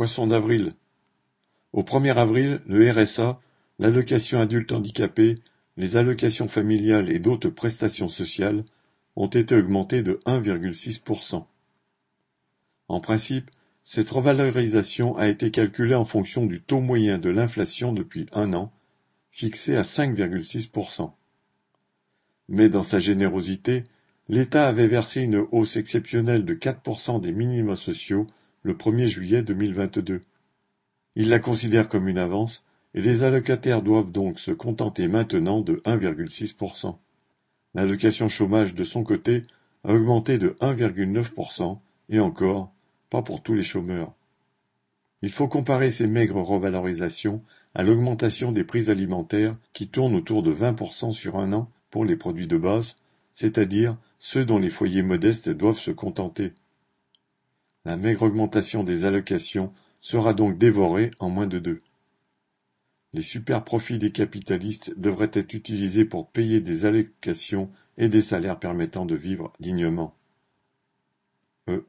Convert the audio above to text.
Poisson d'avril. Au 1er avril, le RSA, l'allocation adulte handicapé, les allocations familiales et d'autres prestations sociales ont été augmentées de 1,6%. En principe, cette revalorisation a été calculée en fonction du taux moyen de l'inflation depuis un an, fixé à 5,6%. Mais dans sa générosité, l'État avait versé une hausse exceptionnelle de 4% des minima sociaux le 1er juillet 2022. Il la considère comme une avance et les allocataires doivent donc se contenter maintenant de 1,6%. L'allocation chômage de son côté a augmenté de 1,9% et encore, pas pour tous les chômeurs. Il faut comparer ces maigres revalorisations à l'augmentation des prix alimentaires qui tournent autour de 20% sur un an pour les produits de base, c'est-à-dire ceux dont les foyers modestes doivent se contenter. La maigre augmentation des allocations sera donc dévorée en moins de deux. Les super-profits des capitalistes devraient être utilisés pour payer des allocations et des salaires permettant de vivre dignement. E.